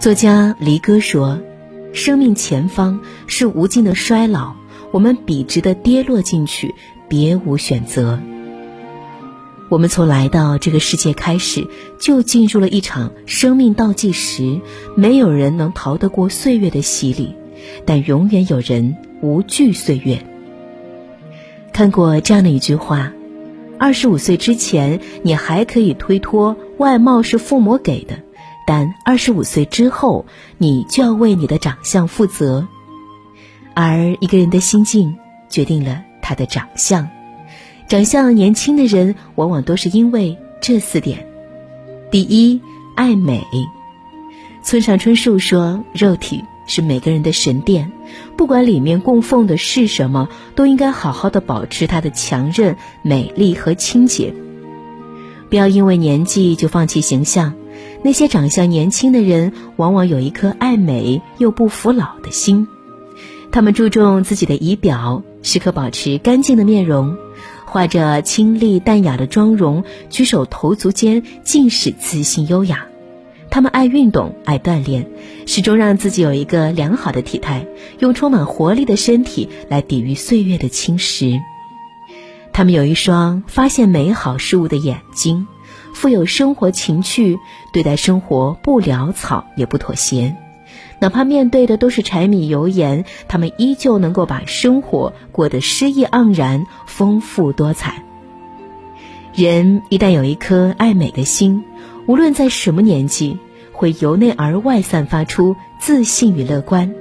作家离歌说：“生命前方是无尽的衰老，我们笔直的跌落进去，别无选择。我们从来到这个世界开始，就进入了一场生命倒计时，没有人能逃得过岁月的洗礼，但永远有人无惧岁月。”看过这样的一句话：“二十五岁之前，你还可以推脱外貌是父母给的。”但二十五岁之后，你就要为你的长相负责，而一个人的心境决定了他的长相。长相年轻的人，往往都是因为这四点：第一，爱美。村上春树说：“肉体是每个人的神殿，不管里面供奉的是什么，都应该好好的保持它的强韧、美丽和清洁。不要因为年纪就放弃形象。”那些长相年轻的人，往往有一颗爱美又不服老的心。他们注重自己的仪表，时刻保持干净的面容，画着清丽淡雅的妆容，举手投足间尽是自信优雅。他们爱运动，爱锻炼，始终让自己有一个良好的体态，用充满活力的身体来抵御岁月的侵蚀。他们有一双发现美好事物的眼睛。富有生活情趣，对待生活不潦草也不妥协，哪怕面对的都是柴米油盐，他们依旧能够把生活过得诗意盎然、丰富多彩。人一旦有一颗爱美的心，无论在什么年纪，会由内而外散发出自信与乐观，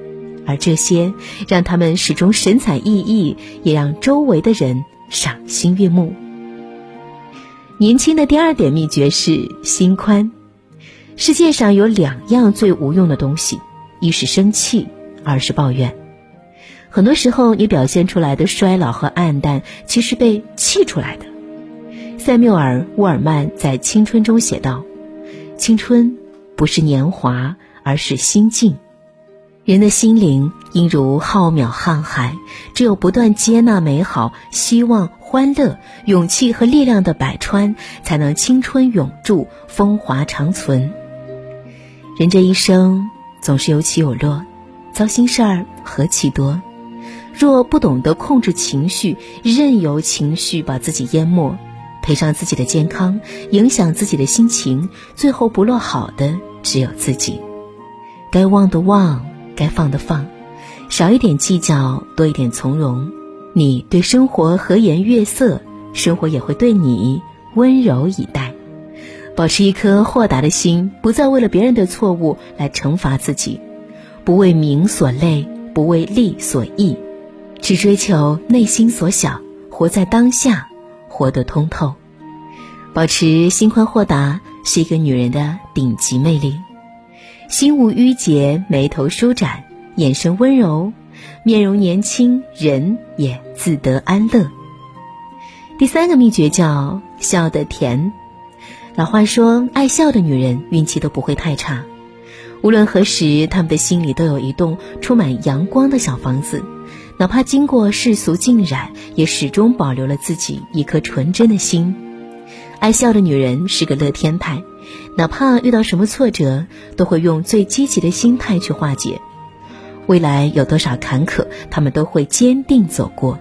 而这些让他们始终神采奕奕，也让周围的人赏心悦目。年轻的第二点秘诀是心宽。世界上有两样最无用的东西，一是生气，二是抱怨。很多时候，你表现出来的衰老和暗淡，其实被气出来的。塞缪尔·沃尔曼在《青春》中写道：“青春不是年华，而是心境。人的心灵应如浩渺瀚海，只有不断接纳美好，希望。”欢乐、勇气和力量的百川，才能青春永驻、风华长存。人这一生总是有起有落，糟心事儿何其多。若不懂得控制情绪，任由情绪把自己淹没，赔上自己的健康，影响自己的心情，最后不落好的只有自己。该忘的忘，该放的放，少一点计较，多一点从容。你对生活和颜悦色，生活也会对你温柔以待。保持一颗豁达的心，不再为了别人的错误来惩罚自己，不为名所累，不为利所役，只追求内心所想，活在当下，活得通透。保持心宽豁达是一个女人的顶级魅力。心无郁结，眉头舒展，眼神温柔。面容年轻，人也自得安乐。第三个秘诀叫笑得甜。老话说，爱笑的女人运气都不会太差。无论何时，她们的心里都有一栋充满阳光的小房子，哪怕经过世俗浸染，也始终保留了自己一颗纯真的心。爱笑的女人是个乐天派，哪怕遇到什么挫折，都会用最积极的心态去化解。未来有多少坎坷，他们都会坚定走过。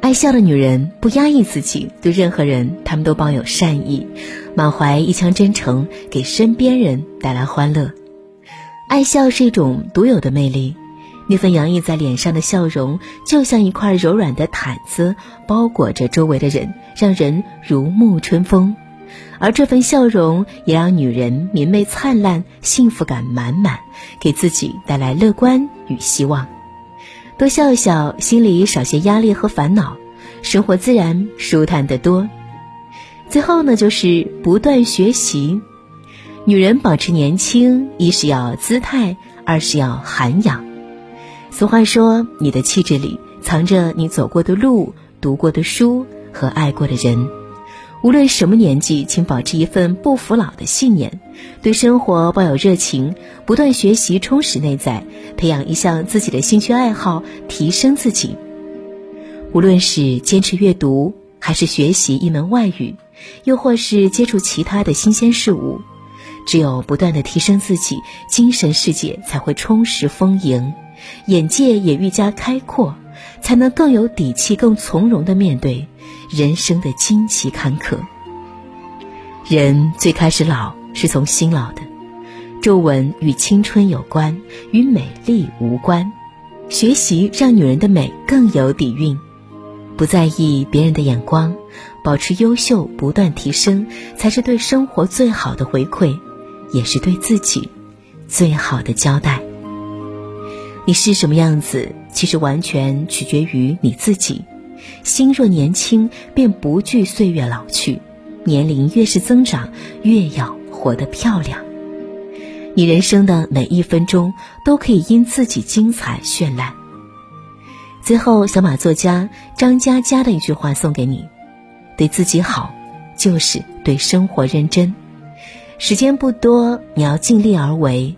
爱笑的女人不压抑自己，对任何人，他们都抱有善意，满怀一腔真诚，给身边人带来欢乐。爱笑是一种独有的魅力，那份洋溢在脸上的笑容，就像一块柔软的毯子，包裹着周围的人，让人如沐春风。而这份笑容也让女人明媚灿烂，幸福感满满，给自己带来乐观与希望。多笑笑，心里少些压力和烦恼，生活自然舒坦得多。最后呢，就是不断学习。女人保持年轻，一是要姿态，二是要涵养。俗话说，你的气质里藏着你走过的路、读过的书和爱过的人。无论什么年纪，请保持一份不服老的信念，对生活抱有热情，不断学习，充实内在，培养一项自己的兴趣爱好，提升自己。无论是坚持阅读，还是学习一门外语，又或是接触其他的新鲜事物，只有不断的提升自己，精神世界才会充实丰盈，眼界也愈加开阔，才能更有底气、更从容的面对人生的荆棘坎坷。人最开始老是从心老的，皱纹与青春有关，与美丽无关。学习让女人的美更有底蕴，不在意别人的眼光，保持优秀，不断提升，才是对生活最好的回馈。也是对自己最好的交代。你是什么样子，其实完全取决于你自己。心若年轻，便不惧岁月老去。年龄越是增长，越要活得漂亮。你人生的每一分钟，都可以因自己精彩绚烂。最后，小马作家张嘉佳的一句话送给你：对自己好，就是对生活认真。时间不多，你要尽力而为；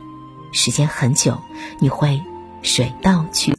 时间很久，你会水到渠。